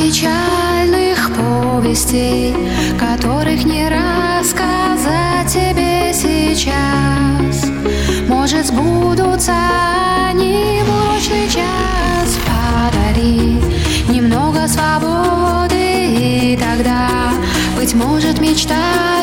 печальных повестей, которых не рассказать тебе сейчас. Может, сбудутся они в урочный час. Подари немного свободы, и тогда, быть может, мечта